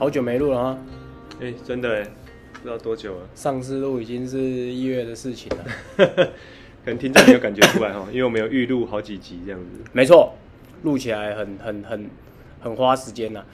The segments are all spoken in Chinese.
好久没录了啊！哎、欸，真的哎，不知道多久了。上次录已经是一月的事情了，可能听众没有感觉出来哈，因为我们有预录好几集这样子。没错，录起来很很很很花时间呐。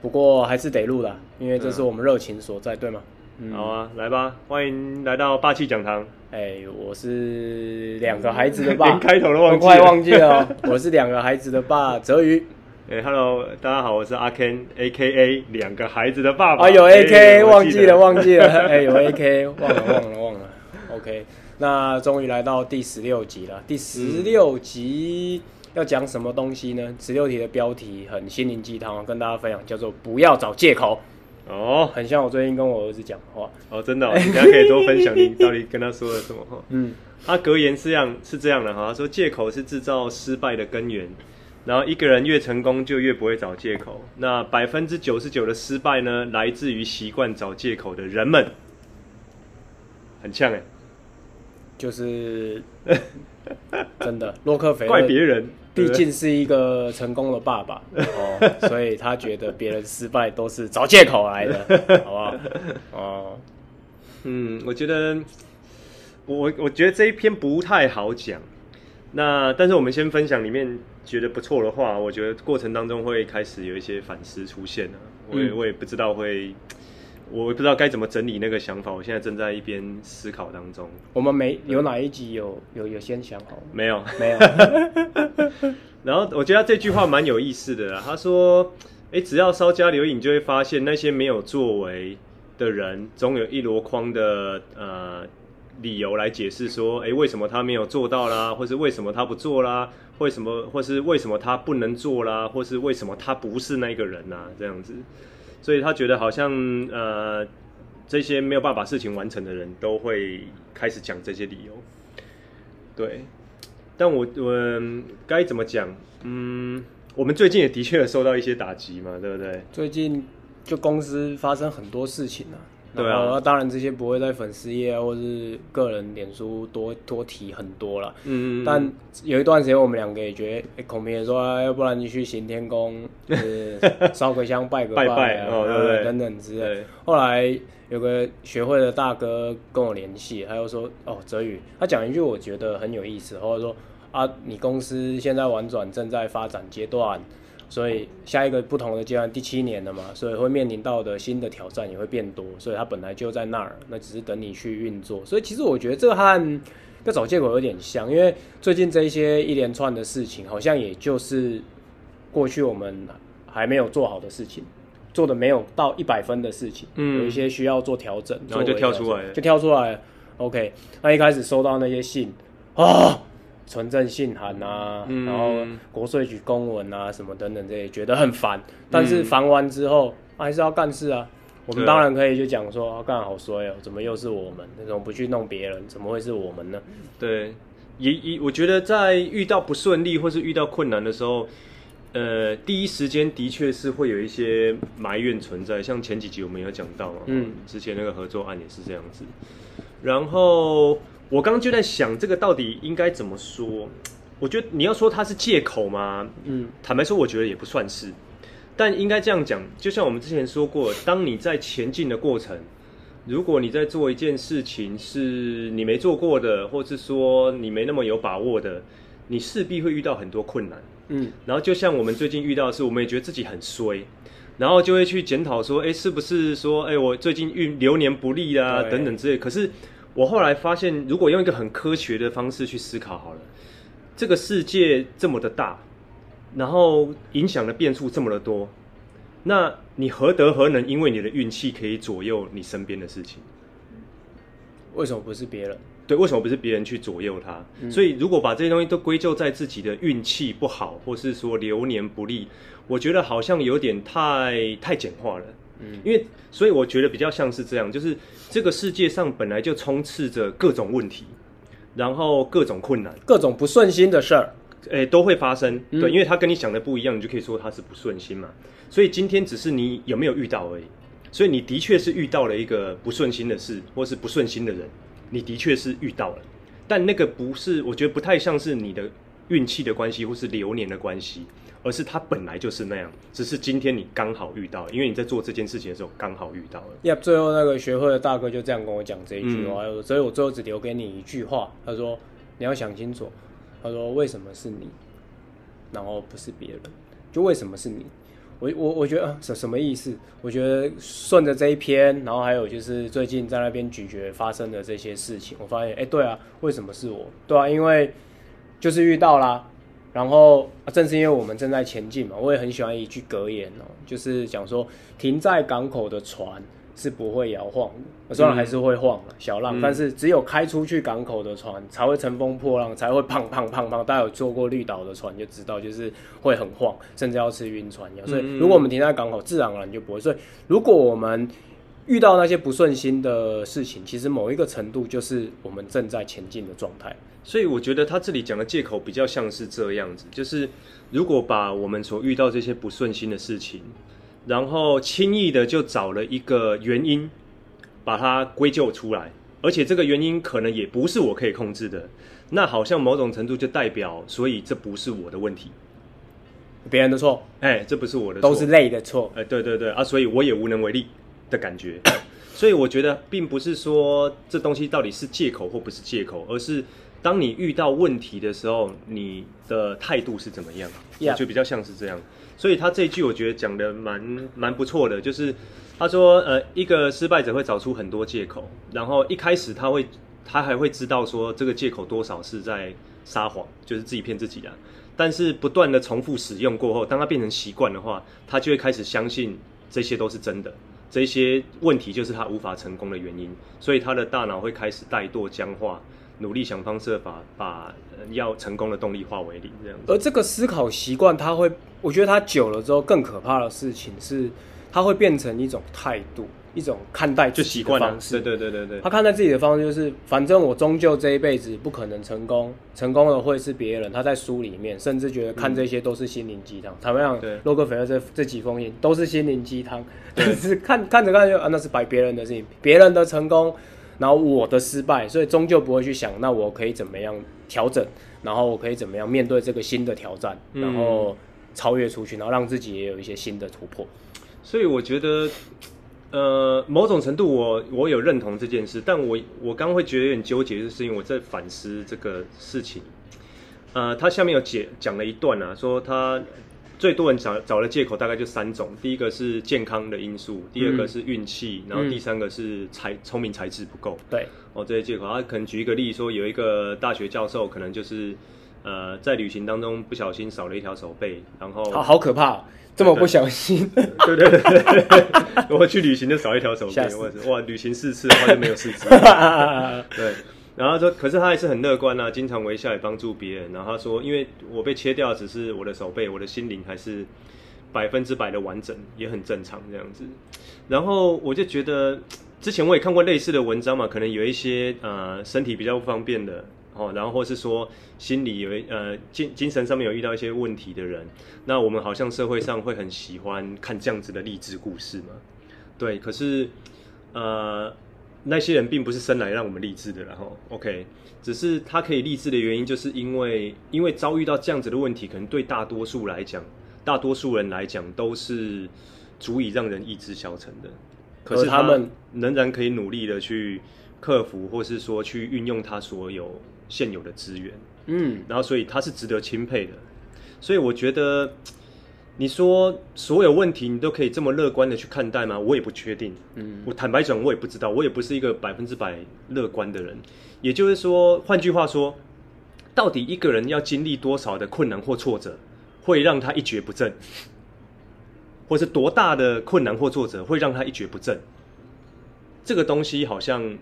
不过还是得录的，因为这是我们热情所在，对吗？嗯、好啊，来吧，欢迎来到霸气讲堂。哎、欸，我是两个孩子的爸，连开头都忘记了，快忘记了。我是两个孩子的爸，泽宇。哎、hey，Hello，大家好，我是阿 Ken，A.K.A. 两个孩子的爸爸。啊，有 A.K.A. 忘记了，忘记了，哎、欸，有 A.K.A. 忘了，忘了，忘了。OK，那终于来到第十六集了。第十六集要讲什么东西呢？十六题的标题很心灵鸡汤，跟大家分享，叫做“不要找借口”。哦，很像我最近跟我儿子讲话。哦，真的、哦，你大家可以多分享你到底跟他说了什么话。嗯，他格言是这样，是这样的哈，他说借口是制造失败的根源。然后一个人越成功，就越不会找借口。那百分之九十九的失败呢，来自于习惯找借口的人们。很呛哎，就是 真的。洛克菲勒怪别人，毕竟是一个成功的爸爸哦，所以他觉得别人失败都是找借口来的，好不好？哦，嗯，我觉得我我觉得这一篇不太好讲。那但是我们先分享里面觉得不错的话，我觉得过程当中会开始有一些反思出现了。我也我也不知道会，我也不知道该怎么整理那个想法。我现在正在一边思考当中。我们没有哪一集有有有先想好？没有没有。然后我觉得他这句话蛮有意思的啦。他说：“哎，只要稍加留意，你就会发现那些没有作为的人，总有一箩筐的呃。”理由来解释说，哎，为什么他没有做到啦？或是为什么他不做啦？为什么，或是为什么他不能做啦？或是为什么他不是那个人呐？这样子，所以他觉得好像呃，这些没有办法事情完成的人都会开始讲这些理由。对，但我我该怎么讲？嗯，我们最近也的确受到一些打击嘛，对不对？最近就公司发生很多事情啊。对啊，当然这些不会在粉丝页啊，或是个人脸书多多提很多了。嗯嗯，但有一段时间我们两个也觉得，欸、孔明也说、啊，要不然你去行天宫，就是烧个香拜个拜，啊、拜拜哦，对不对？等等之类。后来有个学会的大哥跟我联系，他又说，哦，泽宇，他讲一句我觉得很有意思，或者说啊，你公司现在玩转正在发展阶段。所以下一个不同的阶段，第七年了嘛，所以会面临到的新的挑战也会变多，所以它本来就在那儿，那只是等你去运作。所以其实我觉得这和要找借口有点像，因为最近这一些一连串的事情，好像也就是过去我们还没有做好的事情，做的没有到一百分的事情，嗯，有一些需要做调整，然后就跳出来，就跳出来。OK，那一开始收到那些信啊。存证信函啊，嗯、然后国税局公文啊，什么等等这些，觉得很烦。但是烦完之后，还是要干事啊。我们当然可以就讲说，干、啊、好衰哦，怎么又是我们？那种不去弄别人，怎么会是我们呢？对，也也，我觉得在遇到不顺利或是遇到困难的时候，呃，第一时间的确是会有一些埋怨存在。像前几集我们有讲到嘛，嗯，之前那个合作案也是这样子。然后。我刚刚就在想，这个到底应该怎么说？我觉得你要说它是借口吗？嗯，坦白说，我觉得也不算是。但应该这样讲，就像我们之前说过，当你在前进的过程，如果你在做一件事情是你没做过的，或是说你没那么有把握的，你势必会遇到很多困难。嗯，然后就像我们最近遇到的是，我们也觉得自己很衰，然后就会去检讨说，哎，是不是说，哎，我最近运流年不利啊，等等之类。可是。我后来发现，如果用一个很科学的方式去思考好了，这个世界这么的大，然后影响的变数这么的多，那你何德何能？因为你的运气可以左右你身边的事情，为什么不是别人？对，为什么不是别人去左右他？嗯、所以如果把这些东西都归咎在自己的运气不好，或是说流年不利，我觉得好像有点太太简化了。嗯，因为所以我觉得比较像是这样，就是这个世界上本来就充斥着各种问题，然后各种困难，各种不顺心的事儿，诶，都会发生。嗯、对，因为他跟你想的不一样，你就可以说他是不顺心嘛。所以今天只是你有没有遇到而已。所以你的确是遇到了一个不顺心的事，或是不顺心的人，你的确是遇到了，但那个不是，我觉得不太像是你的运气的关系或是流年的关系，而是它本来就是那样，只是今天你刚好遇到，因为你在做这件事情的时候刚好遇到了。呀，最后那个学会的大哥就这样跟我讲这一句话，嗯、所以我最后只留给你一句话，他说你要想清楚，他说为什么是你，然后不是别人，就为什么是你。我我我觉得什什么意思？我觉得顺着这一篇，然后还有就是最近在那边咀嚼发生的这些事情，我发现，哎，对啊，为什么是我？对啊，因为就是遇到啦，然后正是因为我们正在前进嘛，我也很喜欢一句格言哦，就是讲说停在港口的船。是不会摇晃的，虽然还是会晃小浪，嗯、但是只有开出去港口的船才会乘风破浪，才会胖胖胖胖。大家有坐过绿岛的船就知道，就是会很晃，甚至要吃晕船药。所以，如果我们停在港口，自然而然就不会。所以，如果我们遇到那些不顺心的事情，其实某一个程度就是我们正在前进的状态。所以，我觉得他这里讲的借口比较像是这样子，就是如果把我们所遇到这些不顺心的事情。然后轻易的就找了一个原因，把它归咎出来，而且这个原因可能也不是我可以控制的，那好像某种程度就代表，所以这不是我的问题，别人的错，哎，这不是我的错，都是累的错，哎，对对对啊，所以我也无能为力的感觉，所以我觉得并不是说这东西到底是借口或不是借口，而是当你遇到问题的时候，你的态度是怎么样.我觉得比较像是这样。所以他这一句我觉得讲的蛮蛮不错的，就是他说，呃，一个失败者会找出很多借口，然后一开始他会，他还会知道说这个借口多少是在撒谎，就是自己骗自己的。但是不断的重复使用过后，当他变成习惯的话，他就会开始相信这些都是真的，这些问题就是他无法成功的原因，所以他的大脑会开始怠惰僵化。努力想方设法把要成功的动力化为零，这样子。而这个思考习惯，它会，我觉得它久了之后，更可怕的事情是，它会变成一种态度，一种看待自己的方式。对对对对对。他看待自己的方式就是，反正我终究这一辈子不可能成功，成功的会是别人。他在书里面甚至觉得看这些都是心灵鸡汤。他们讲，洛克菲勒这这几封信都是心灵鸡汤，但是看看着看着啊，那是摆别人的事情，别人的成功。然后我的失败，所以终究不会去想，那我可以怎么样调整，然后我可以怎么样面对这个新的挑战，然后超越出去，然后让自己也有一些新的突破。所以我觉得，呃，某种程度我我有认同这件事，但我我刚刚会觉得有点纠结，就是因为我在反思这个事情。呃，他下面有解讲了一段啊，说他。最多人找找的借口大概就三种，第一个是健康的因素，第二个是运气，嗯、然后第三个是才聪明才智不够。对，哦，这些借口，他可能举一个例说，有一个大学教授可能就是呃在旅行当中不小心少了一条手背，然后好好可怕，这么不小心，对对对对，我去旅行就少一条手背，死哇，旅行四次的话就没有四次，对。然后说，可是他还是很乐观啊，经常微笑也帮助别人。然后他说，因为我被切掉只是我的手背，我的心灵还是百分之百的完整，也很正常这样子。然后我就觉得，之前我也看过类似的文章嘛，可能有一些呃身体比较不方便的哦，然后或是说心理有呃精精神上面有遇到一些问题的人，那我们好像社会上会很喜欢看这样子的励志故事嘛。对，可是呃。那些人并不是生来让我们励志的，然后 OK，只是他可以励志的原因，就是因为因为遭遇到这样子的问题，可能对大多数来讲，大多数人来讲都是足以让人意志消沉的。可是他们仍然可以努力的去克服，或是说去运用他所有现有的资源，嗯，然后所以他是值得钦佩的。所以我觉得。你说所有问题你都可以这么乐观的去看待吗？我也不确定。嗯，我坦白讲，我也不知道，我也不是一个百分之百乐观的人。也就是说，换句话说，到底一个人要经历多少的困难或挫折，会让他一蹶不振，或是多大的困难或挫折会让他一蹶不振？这个东西好像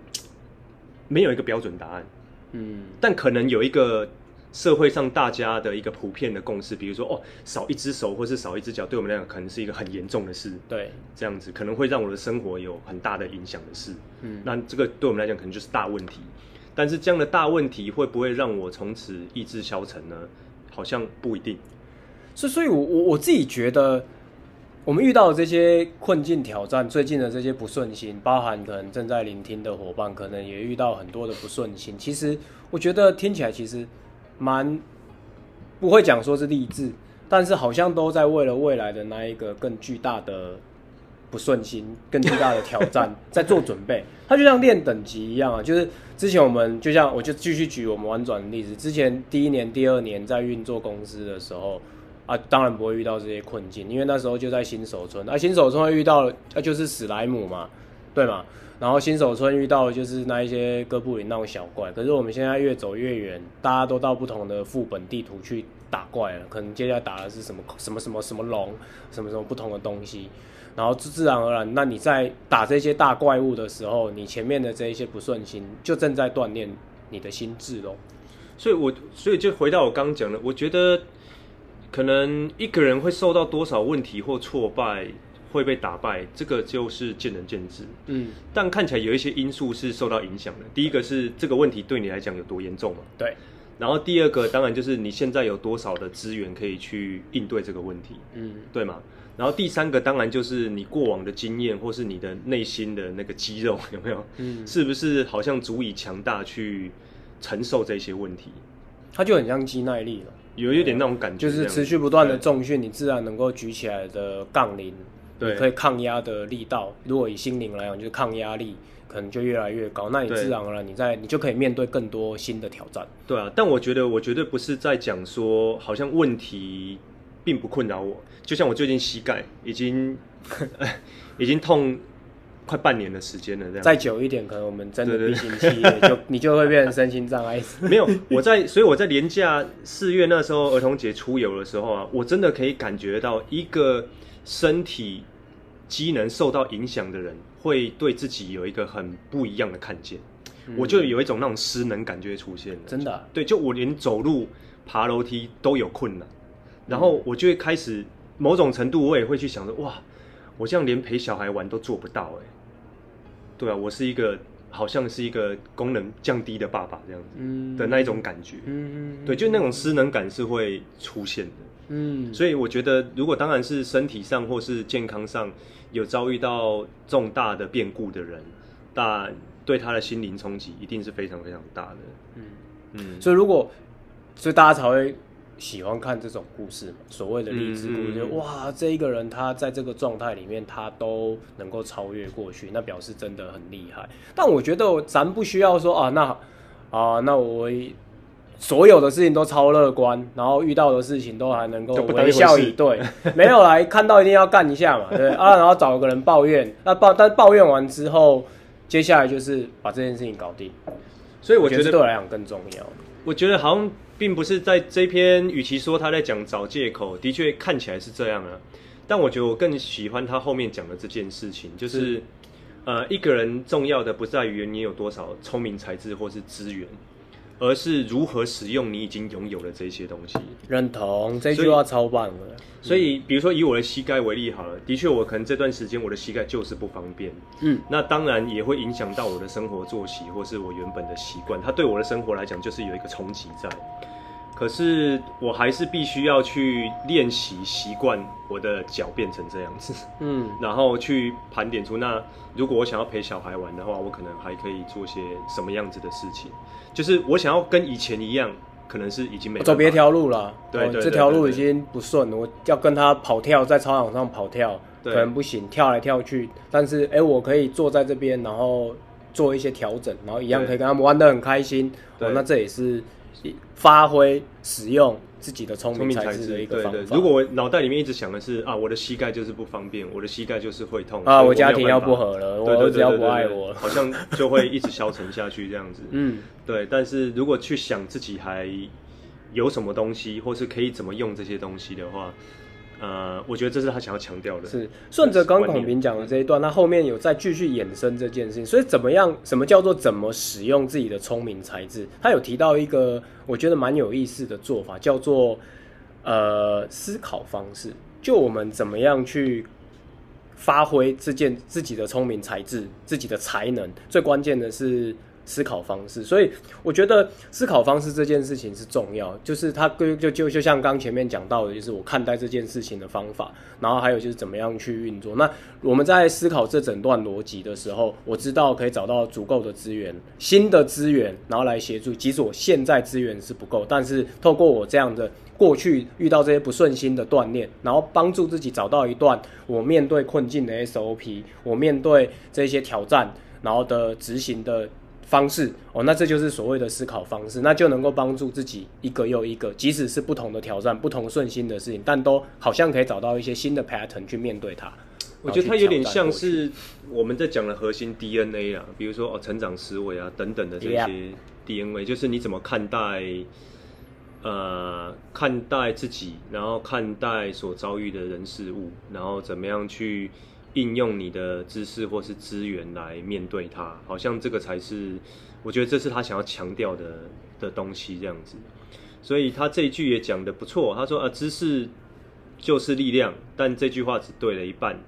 没有一个标准答案。嗯，但可能有一个。社会上大家的一个普遍的共识，比如说哦，少一只手或是少一只脚，对我们来讲可能是一个很严重的事。对，这样子可能会让我的生活有很大的影响的事。嗯，那这个对我们来讲可能就是大问题。但是这样的大问题会不会让我从此意志消沉呢？好像不一定。所以，所以我我我自己觉得，我们遇到的这些困境挑战，最近的这些不顺心，包含可能正在聆听的伙伴，可能也遇到很多的不顺心。其实，我觉得听起来其实。蛮不会讲说是励志，但是好像都在为了未来的那一个更巨大的不顺心、更巨大的挑战 在做准备。它就像练等级一样啊，就是之前我们就像我就继续举我们玩转的例子，之前第一年、第二年在运作公司的时候啊，当然不会遇到这些困境，因为那时候就在新手村啊，新手村会遇到啊就是史莱姆嘛，对吗？然后新手村遇到的就是那一些哥布林那种小怪，可是我们现在越走越远，大家都到不同的副本地图去打怪了，可能接下来打的是什么什么什么什么龙，什么什么不同的东西，然后自自然而然，那你在打这些大怪物的时候，你前面的这一些不顺心，就正在锻炼你的心智喽。所以我，我所以就回到我刚刚讲的，我觉得可能一个人会受到多少问题或挫败。会被打败，这个就是见仁见智。嗯，但看起来有一些因素是受到影响的。第一个是这个问题对你来讲有多严重嘛？对。然后第二个当然就是你现在有多少的资源可以去应对这个问题？嗯，对吗？然后第三个当然就是你过往的经验或是你的内心的那个肌肉 有没有？嗯，是不是好像足以强大去承受这些问题？它就很像肌耐力了，有一点那种感觉，就是持续不断的重训，你自然能够举起来的杠铃。对，可以抗压的力道，如果以心灵来讲，就是抗压力可能就越来越高。那你自然而然，你在你就可以面对更多新的挑战。对啊，但我觉得我绝对不是在讲说，好像问题并不困扰我。就像我最近膝盖已经 已经痛快半年的时间了，这样再久一点，可能我们真的离行期就 你就会变成身心障碍。没有，我在，所以我在年假四月那时候儿童节出游的时候啊，我真的可以感觉到一个。身体机能受到影响的人，会对自己有一个很不一样的看见。嗯、我就有一种那种失能感觉出现了。真的、啊？对，就我连走路、爬楼梯都有困难，然后我就会开始某种程度，我也会去想着：哇，我这样连陪小孩玩都做不到哎。对啊，我是一个好像是一个功能降低的爸爸这样子的那一种感觉。嗯对，就那种失能感是会出现的。嗯，所以我觉得，如果当然是身体上或是健康上有遭遇到重大的变故的人，那对他的心灵冲击一定是非常非常大的。嗯嗯，所以如果，所以大家才会喜欢看这种故事嘛，所谓的励志故事，就哇，这一个人他在这个状态里面，他都能够超越过去，那表示真的很厉害。但我觉得咱不需要说啊，那啊，那我。所有的事情都超乐观，然后遇到的事情都还能够微笑以对，没有来看到一定要干一下嘛，对啊，然后找个人抱怨，那抱但抱怨完之后，接下来就是把这件事情搞定，所以我觉得对我来讲更重要。我觉得好像并不是在这篇，与其说他在讲找借口，的确看起来是这样啊，但我觉得我更喜欢他后面讲的这件事情，就是，是呃，一个人重要的不在于你有多少聪明才智或是资源。而是如何使用你已经拥有的这些东西。认同这句话超棒的。所以，比如说以我的膝盖为例好了，的确我可能这段时间我的膝盖就是不方便。嗯，那当然也会影响到我的生活作息，或是我原本的习惯。它对我的生活来讲就是有一个冲击在。可是我还是必须要去练习习惯我的脚变成这样子，嗯，然后去盘点出那如果我想要陪小孩玩的话，我可能还可以做些什么样子的事情。就是我想要跟以前一样，可能是已经没走别条路了，对，对，对，对，对，这条路已经不顺，我要跟他跑跳在操场上跑跳，可能不行，跳来跳去。但是哎，我可以坐在这边，然后做一些调整，然后一样可以跟他们玩得很开心。哦，那这也是。发挥使用自己的聪明才智的一个方法。对对，如果我脑袋里面一直想的是啊，我的膝盖就是不方便，我的膝盖就是会痛啊，我家庭要不和了，我儿子要不爱我了，好像就会一直消沉下去这样子。嗯，对。但是如果去想自己还有什么东西，或是可以怎么用这些东西的话。呃，我觉得这是他想要强调的。是顺着刚孔平讲的这一段，他后面有再继续衍生这件事情。所以怎么样？什么叫做怎么使用自己的聪明才智？他有提到一个我觉得蛮有意思的做法，叫做呃思考方式。就我们怎么样去发挥这件自己的聪明才智、自己的才能？最关键的是思考方式。所以我觉得思考方式这件事情是重要，就是它就就就就像刚前面讲到的，就是我看待这件事情的方法，然后还有就是怎么样去运作。那我们在思考这整段逻辑的时候，我知道可以找到足够的资源，新的资源，然后来协助。即使我现在资源是不够，但是透过我这样的。过去遇到这些不顺心的锻炼，然后帮助自己找到一段我面对困境的 SOP，我面对这些挑战，然后的执行的方式哦，那这就是所谓的思考方式，那就能够帮助自己一个又一个，即使是不同的挑战、不同顺心的事情，但都好像可以找到一些新的 pattern 去面对它。我觉得它有点像是我们在讲的核心 DNA 啊，比如说哦，成长思维啊等等的这些 DNA，Yeah. 就是你怎么看待。呃，看待自己，然后看待所遭遇的人事物，然后怎么样去应用你的知识或是资源来面对它，好像这个才是我觉得这是他想要强调的的东西这样子。所以他这一句也讲得不错，他说啊，知识就是力量，但这句话只对了一半。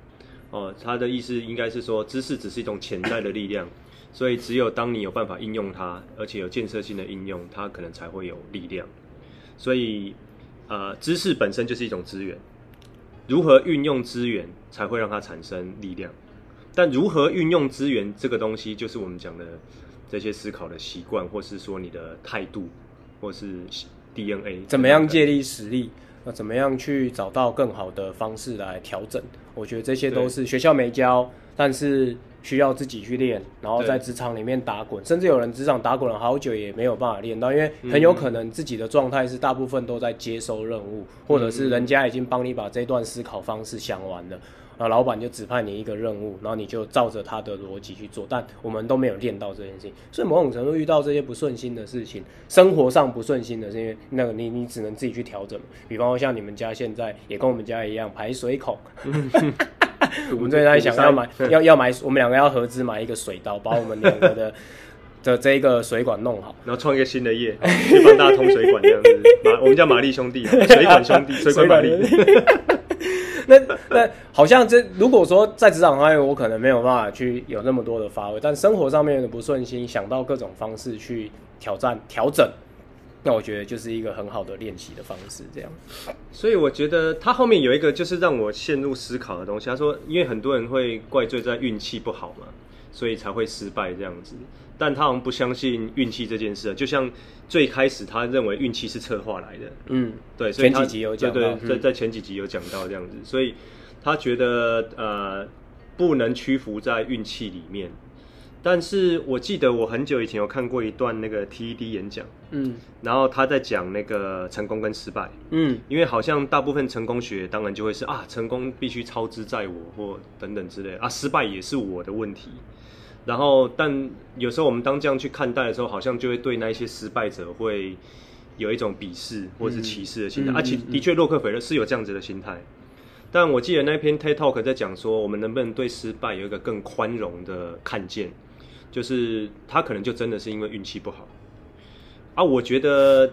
哦，他的意思应该是说，知识只是一种潜在的力量，所以只有当你有办法应用它，而且有建设性的应用，它可能才会有力量。所以，呃，知识本身就是一种资源，如何运用资源才会让它产生力量？但如何运用资源这个东西，就是我们讲的这些思考的习惯，或是说你的态度，或是 DNA，怎么样借力使力？那怎么样去找到更好的方式来调整？我觉得这些都是学校没教，但是。需要自己去练，然后在职场里面打滚，甚至有人职场打滚了好久也没有办法练到，因为很有可能自己的状态是大部分都在接收任务，嗯、或者是人家已经帮你把这段思考方式想完了，啊，老板就指派你一个任务，然后你就照着他的逻辑去做，但我们都没有练到这件事情，所以某种程度遇到这些不顺心的事情，生活上不顺心的是因为那个你你只能自己去调整，比方说像你们家现在也跟我们家一样排水孔。我们最近在想要买，要要买，我们两个要合资买一个水刀，把我们两个的的这一个水管弄好，然后创一个新的业，去帮大家通水管这样子。马，我们叫玛丽兄弟，水管兄弟，水管玛丽。那那好像这如果说在职场上面，我可能没有办法去有那么多的发挥，但生活上面的不顺心，想到各种方式去挑战调整。那我觉得就是一个很好的练习的方式，这样。所以我觉得他后面有一个就是让我陷入思考的东西。他说，因为很多人会怪罪在运气不好嘛，所以才会失败这样子。但他好像不相信运气这件事，就像最开始他认为运气是策划来的。嗯，对。所以他前几集有讲到，对，对，在在前几集有讲到这样子，嗯、所以他觉得呃不能屈服在运气里面。但是我记得我很久以前有看过一段那个 TED 演讲，嗯，然后他在讲那个成功跟失败，嗯，因为好像大部分成功学当然就会是啊，成功必须操之在我或等等之类啊，失败也是我的问题。然后，但有时候我们当这样去看待的时候，好像就会对那一些失败者会有一种鄙视或是歧视的心态。啊、的确，洛克菲勒是有这样子的心态。但我记得那篇 TED Talk 在讲说，我们能不能对失败有一个更宽容的看见？就是他可能就真的是因为运气不好啊，我觉得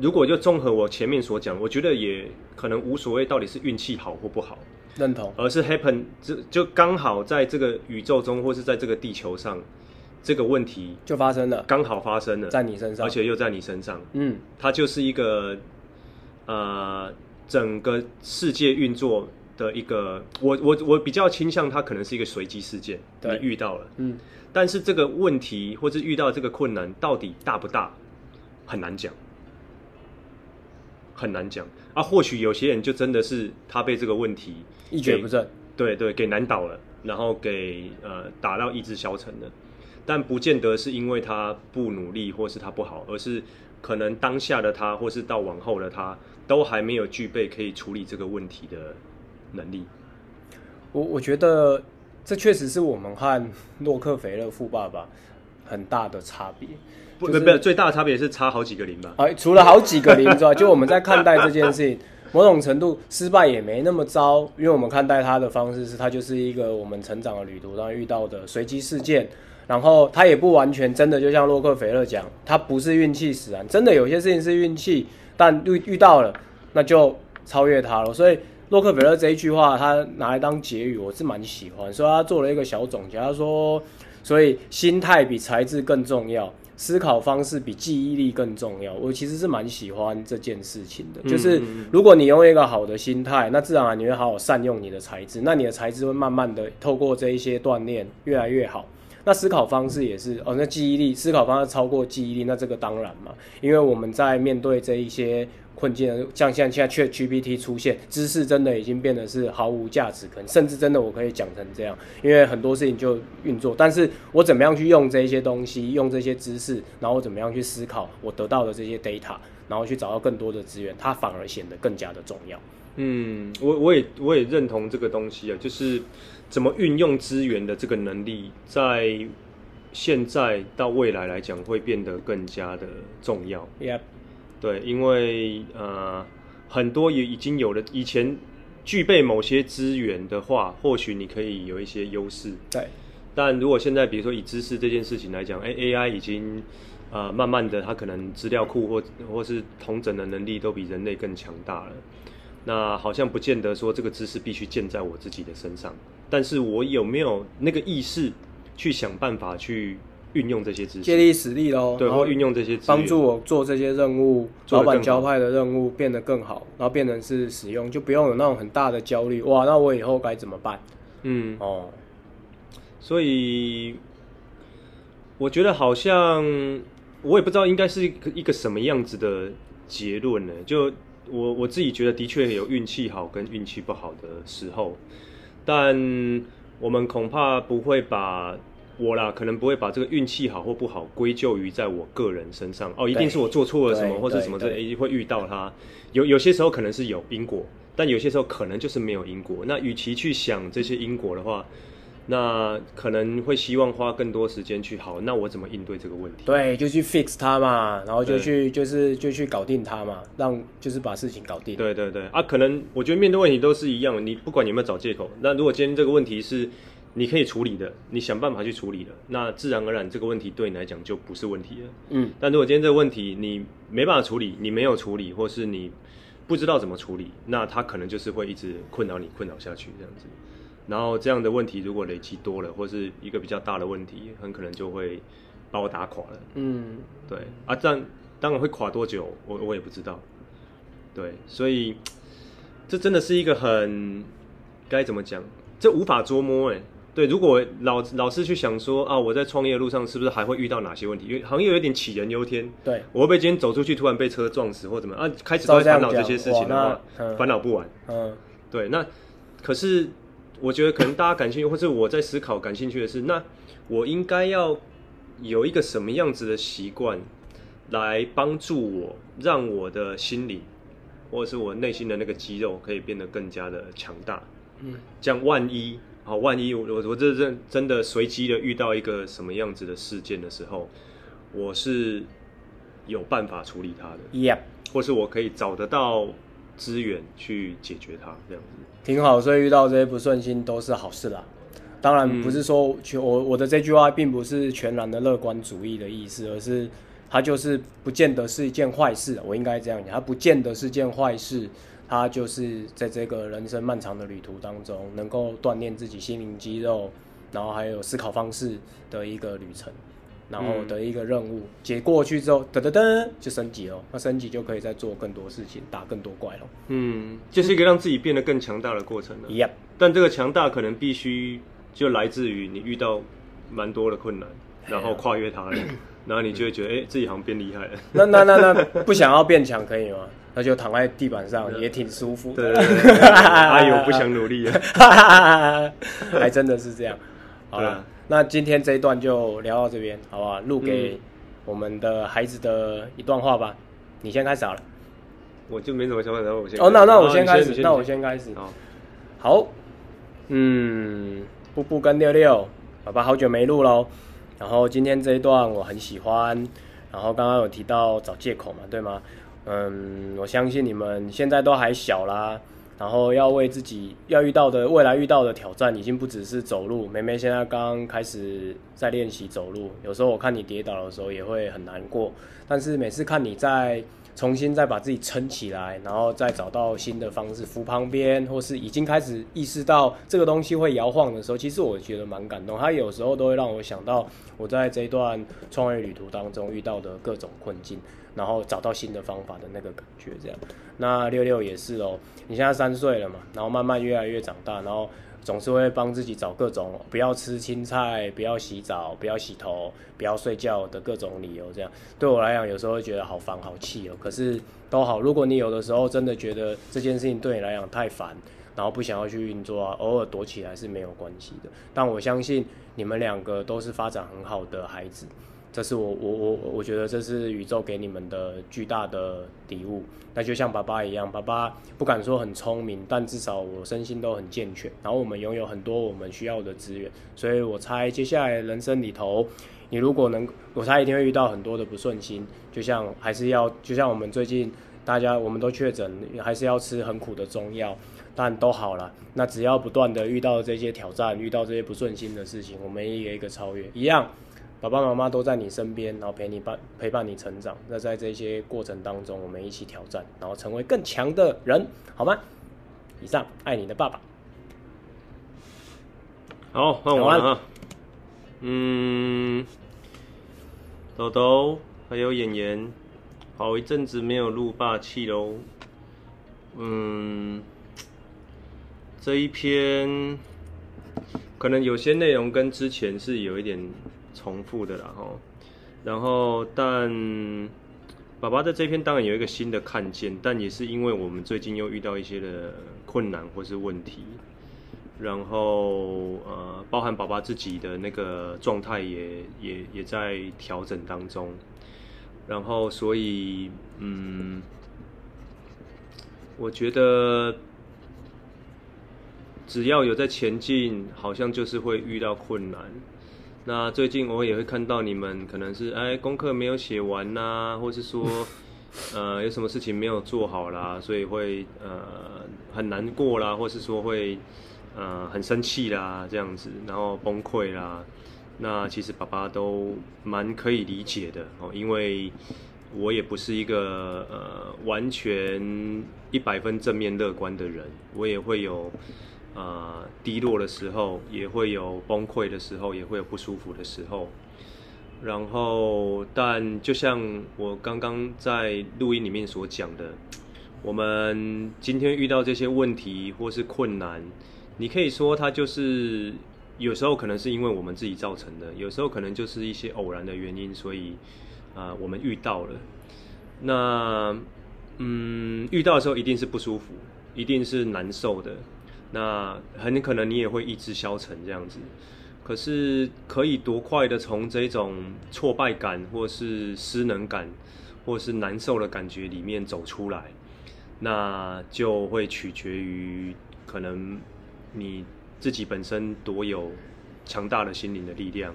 如果就综合我前面所讲，我觉得也可能无所谓到底是运气好或不好，认同，而是 happen 就就刚好在这个宇宙中或是在这个地球上，这个问题就发生了，刚好发生了在你身上，而且又在你身上，嗯，它就是一个呃整个世界运作的一个，我我我比较倾向它可能是一个随机事件，对。你遇到了，嗯。但是这个问题或是遇到这个困难到底大不大，很难讲，很难讲啊。或许有些人就真的是他被这个问题一蹶不振，对对，给难倒了，然后给呃打到意志消沉了。但不见得是因为他不努力或是他不好，而是可能当下的他或是到往后的他都还没有具备可以处理这个问题的能力。我我觉得。这确实是我们和洛克菲勒富爸爸很大的差别。不，不，不，最大的差别是差好几个零吧？哎，除了好几个零之外，就我们在看待这件事情，某种程度失败也没那么糟，因为我们看待它的方式是，它就是一个我们成长的旅途当中遇到的随机事件，然后他也不完全真的就像洛克菲勒讲，他不是运气使然，真的有些事情是运气，但遇遇到了，那就超越他了，所以。洛克菲勒这一句话，他拿来当结语，我是蛮喜欢。所以他做了一个小总结，他说：“所以心态比才智更重要。思考方式比记忆力更重要。我其实是蛮喜欢这件事情的，就是如果你拥有一个好的心态，那自然而然你会好好善用你的才智，那你的才智会慢慢的透过这一些锻炼越来越好。那思考方式也是哦，那记忆力思考方式超过记忆力，那这个当然嘛，因为我们在面对这一些。困境，像现在 ChatGPT 出现，知识真的已经变得是毫无价值，可能甚至真的我可以讲成这样，因为很多事情就运作，但是我怎么样去用这些东西，用这些知识，然后我怎么样去思考我得到的这些 data，然后去找到更多的资源，它反而显得更加的重要。嗯，我我也我也认同这个东西啊，就是怎么运用资源的这个能力，在现在到未来来讲，会变得更加的重要。Yep. 对，因为呃，很多也已经有了以前具备某些资源的话，或许你可以有一些优势。对，但如果现在比如说以知识这件事情来讲，哎，AI 已经呃慢慢的，它可能资料库或或是同整的能力都比人类更强大了。那好像不见得说这个知识必须建在我自己的身上，但是我有没有那个意识去想办法去。运用这些知识，借力使力喽。对，然后运用这些帮助我做这些任务，老板交派的任务变得更好，然后变成是使用，就不用有那种很大的焦虑。哇，那我以后该怎么办？嗯，哦，所以我觉得好像我也不知道应该是一个一个什么样子的结论呢？就我我自己觉得，的确有运气好跟运气不好的时候，但我们恐怕不会把。我啦，可能不会把这个运气好或不好归咎于在我个人身上哦，一定是我做错了什么或者什么这，这会遇到它。有有些时候可能是有因果，但有些时候可能就是没有因果。那与其去想这些因果的话，那可能会希望花更多时间去好，那我怎么应对这个问题？对，就去 fix 它嘛，然后就去就是就去搞定它嘛，让就是把事情搞定。对对对啊，可能我觉得面对问题都是一样，你不管你有没有找借口，那如果今天这个问题是。你可以处理的，你想办法去处理的，那自然而然这个问题对你来讲就不是问题了。嗯，但如果今天这个问题你没办法处理，你没有处理，或是你不知道怎么处理，那它可能就是会一直困扰你，困扰下去这样子。然后这样的问题如果累积多了，或是一个比较大的问题，很可能就会把我打垮了。嗯，对啊，这样当然会垮多久，我我也不知道。对，所以这真的是一个很该怎么讲，这无法捉摸哎。对，如果老老是去想说啊，我在创业路上是不是还会遇到哪些问题？因为行业有点杞人忧天。对，我会不会今天走出去突然被车撞死或怎么样啊？开始都在烦恼这些事情的话，烦恼不完。嗯，对。那可是我觉得可能大家感兴趣，或是我在思考感兴趣的是，那我应该要有一个什么样子的习惯来帮助我，让我的心理或者是我内心的那个肌肉可以变得更加的强大。嗯，这样万一。好，万一我我我这真真的随机的遇到一个什么样子的事件的时候，我是有办法处理它的，Yep，或是我可以找得到资源去解决它，这样子挺好。所以遇到这些不顺心都是好事啦。当然不是说全我我的这句话并不是全然的乐观主义的意思，而是它就是不见得是一件坏事。我应该这样讲，它不见得是件坏事。他就是在这个人生漫长的旅途当中，能够锻炼自己心灵肌肉，然后还有思考方式的一个旅程，然后的一个任务，解过去之后，噔噔噔就升级了。那升级就可以再做更多事情，打更多怪了。嗯，就是一个让自己变得更强大的过程了。Yep，但这个强大可能必须就来自于你遇到蛮多的困难，然后跨越它了，然后你就会觉得，哎、欸，自己好像变厉害了。那那那那不想要变强可以吗？那就躺在地板上也挺舒服的。哎呦，不想努力了，还 真的是这样。好了，那今天这一段就聊到这边，好不好？录给我们的孩子的一段话吧。你先开始好了。我就没什么想法，然后我先。哦，那那我先开始，那我先开始。好，好，嗯，布布跟六六，爸爸好久没录喽。然后今天这一段我很喜欢。然后刚刚有提到找借口嘛，对吗？嗯，我相信你们现在都还小啦，然后要为自己要遇到的未来遇到的挑战，已经不只是走路。妹妹现在刚开始在练习走路，有时候我看你跌倒的时候也会很难过，但是每次看你在重新再把自己撑起来，然后再找到新的方式扶旁边，或是已经开始意识到这个东西会摇晃的时候，其实我觉得蛮感动。他有时候都会让我想到我在这一段创业旅途当中遇到的各种困境，然后找到新的方法的那个感觉。这样，那六六也是哦，你现在三岁了嘛，然后慢慢越来越长大，然后。总是会帮自己找各种不要吃青菜、不要洗澡、不要洗头、不要睡觉的各种理由，这样对我来讲，有时候会觉得好烦、好气哦。可是都好，如果你有的时候真的觉得这件事情对你来讲太烦，然后不想要去运作啊，偶尔躲起来是没有关系的。但我相信你们两个都是发展很好的孩子。这是我我我我觉得这是宇宙给你们的巨大的礼物。那就像爸爸一样，爸爸不敢说很聪明，但至少我身心都很健全。然后我们拥有很多我们需要的资源，所以我猜接下来人生里头，你如果能，我猜一定会遇到很多的不顺心。就像还是要，就像我们最近大家我们都确诊，还是要吃很苦的中药，但都好了。那只要不断的遇到这些挑战，遇到这些不顺心的事情，我们一个一个超越，一样。爸爸妈妈都在你身边，然后陪你伴陪伴你成长。那在这些过程当中，我们一起挑战，然后成为更强的人，好吗？以上，爱你的爸爸。好，换我了啊。嗯，豆豆还有妍妍，好一阵子没有录霸气喽。嗯，这一篇可能有些内容跟之前是有一点。重复的啦，吼，然后但爸爸在这篇当然有一个新的看见，但也是因为我们最近又遇到一些的困难或是问题，然后呃，包含爸爸自己的那个状态也也也在调整当中，然后所以嗯，我觉得只要有在前进，好像就是会遇到困难。那最近我也会看到你们可能是哎功课没有写完呐、或是说呃有什么事情没有做好啦，所以会呃很难过啦，或是说会呃很生气啦这样子，然后崩溃啦。那其实爸爸都蛮可以理解的哦，因为我也不是一个呃完全一百分正面乐观的人，我也会有。啊、低落的时候也会有崩溃的时候，也会有不舒服的时候。然后，但就像我刚刚在录音里面所讲的，我们今天遇到这些问题或是困难，你可以说它就是有时候可能是因为我们自己造成的，有时候可能就是一些偶然的原因，所以啊、我们遇到了。那嗯，遇到的时候一定是不舒服，一定是难受的。那很可能你也会意志消沉这样子，可是可以多快的从这种挫败感，或是失能感，或是难受的感觉里面走出来，那就会取决于可能你自己本身多有强大的心灵的力量，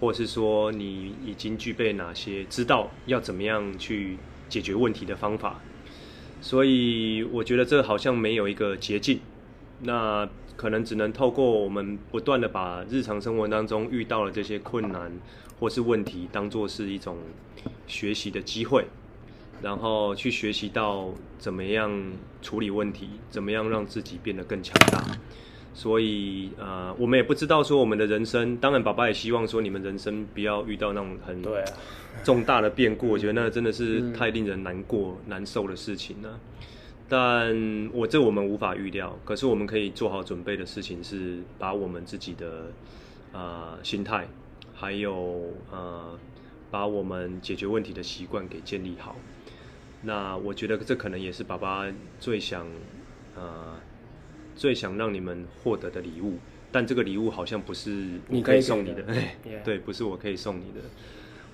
或是说你已经具备哪些知道要怎么样去解决问题的方法。所以我觉得这好像没有一个捷径。那可能只能透过我们不断的把日常生活当中遇到的这些困难或是问题当做是一种学习的机会，然后去学习到怎么样处理问题，怎么样让自己变得更强大。所以呃，我们也不知道说我们的人生，当然爸爸也希望说你们人生不要遇到那种很重大的变故，我觉得那真的是太令人难过、难受的事情了。但我这我们无法预料，可是我们可以做好准备的事情是把我们自己的啊、呃、心态，还有呃把我们解决问题的习惯给建立好。那我觉得这可能也是爸爸最想呃最想让你们获得的礼物。但这个礼物好像不是你可以送你的 对，不是我可以送你的，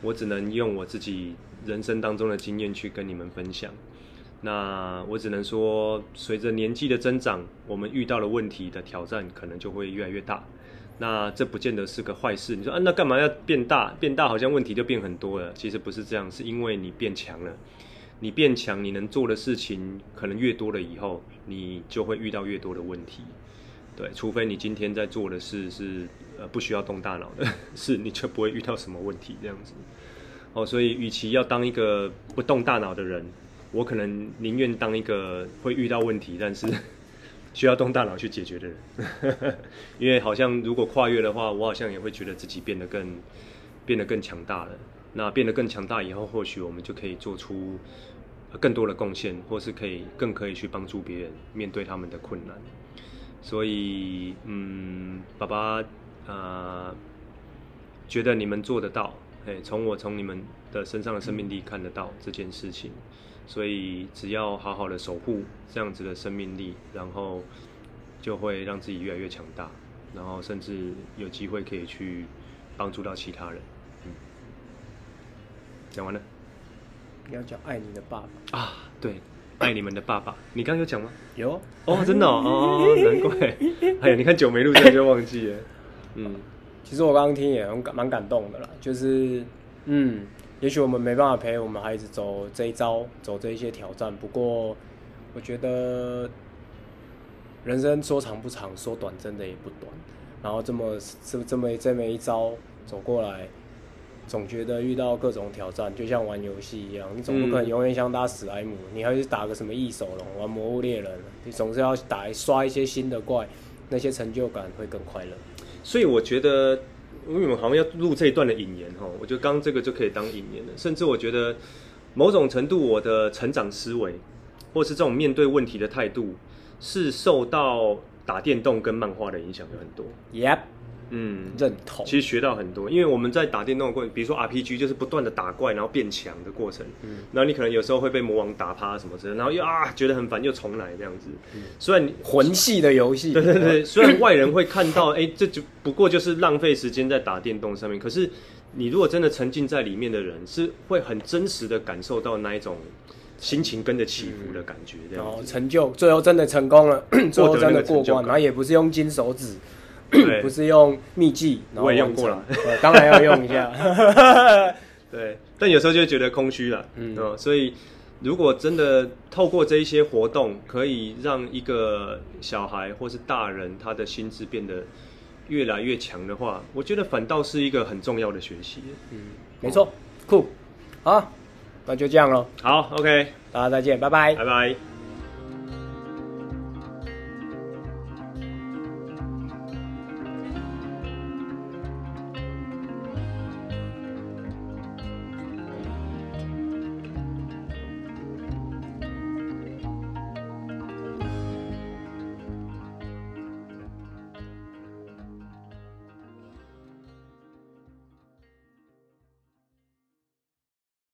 我只能用我自己人生当中的经验去跟你们分享。那我只能说，随着年纪的增长，我们遇到的问题的挑战可能就会越来越大。那这不见得是个坏事。你说啊，那干嘛要变大？变大好像问题就变很多了。其实不是这样，是因为你变强了。你变强，你能做的事情可能越多了以后，你就会遇到越多的问题。对，除非你今天在做的事是呃不需要动大脑的事，你就不会遇到什么问题这样子。哦，所以与其要当一个不动大脑的人。我可能宁愿当一个会遇到问题，但是 需要动大脑去解决的人，因为好像如果跨越的话，我好像也会觉得自己变得更变得更强大了。那变得更强大以后，或许我们就可以做出更多的贡献，或是可以更可以去帮助别人面对他们的困难。所以，嗯，爸爸啊、觉得你们做得到。哎，从我从你们的身上的生命力看得到这件事情。所以，只要好好的守护这样子的生命力，然后就会让自己越来越强大，然后甚至有机会可以去帮助到其他人。嗯，讲完了。你要讲爱你的爸爸啊？对，爱你们的爸爸。你刚刚有讲吗？有哦，真的哦，哦，难怪。哎呀，你看久没录，这样就忘记了。嗯，其实我刚刚听也很感蛮感动的啦，就是嗯。也许我们没办法陪我们孩子走这一招，走这一些挑战。不过，我觉得人生说长不长，说短真的也不短。然后这么这这么这么一招走过来，总觉得遇到各种挑战，就像玩游戏一样，你总不可能永远想打史莱姆，你还是打个什么异手龙，玩魔物猎人，你总是要打刷一些新的怪，那些成就感会更快乐。所以我觉得。因为我们好像要录这一段的引言哈，我觉得刚刚这个就可以当引言了。甚至我觉得某种程度，我的成长思维，或是这种面对问题的态度，是受到打电动跟漫画的影响有很多。Yep。嗯，认同。其实学到很多，因为我们在打电动的过程，比如说 RPG，就是不断的打怪，然后变强的过程。嗯。然后你可能有时候会被魔王打趴什么之类的，然后又啊觉得很烦，又重来这样子。嗯。虽然魂系的游戏。对对对。虽然外人会看到，哎，这就不过就是浪费时间在打电动上面。可是你如果真的沉浸在里面的人，是会很真实的感受到那一种心情跟着起伏的感觉。这样。哦，成就最后真的成功了，最后真的过关，然后也不是用金手指。不是用秘技，我也用过了，当然要用一下。对，但有时候就觉得空虚了，嗯，所以如果真的透过这一些活动，可以让一个小孩或是大人他的心智变得越来越强的话，我觉得反倒是一个很重要的学习。嗯，没错，酷，好，那就这样喽。好，OK，大家再见，拜拜，拜拜。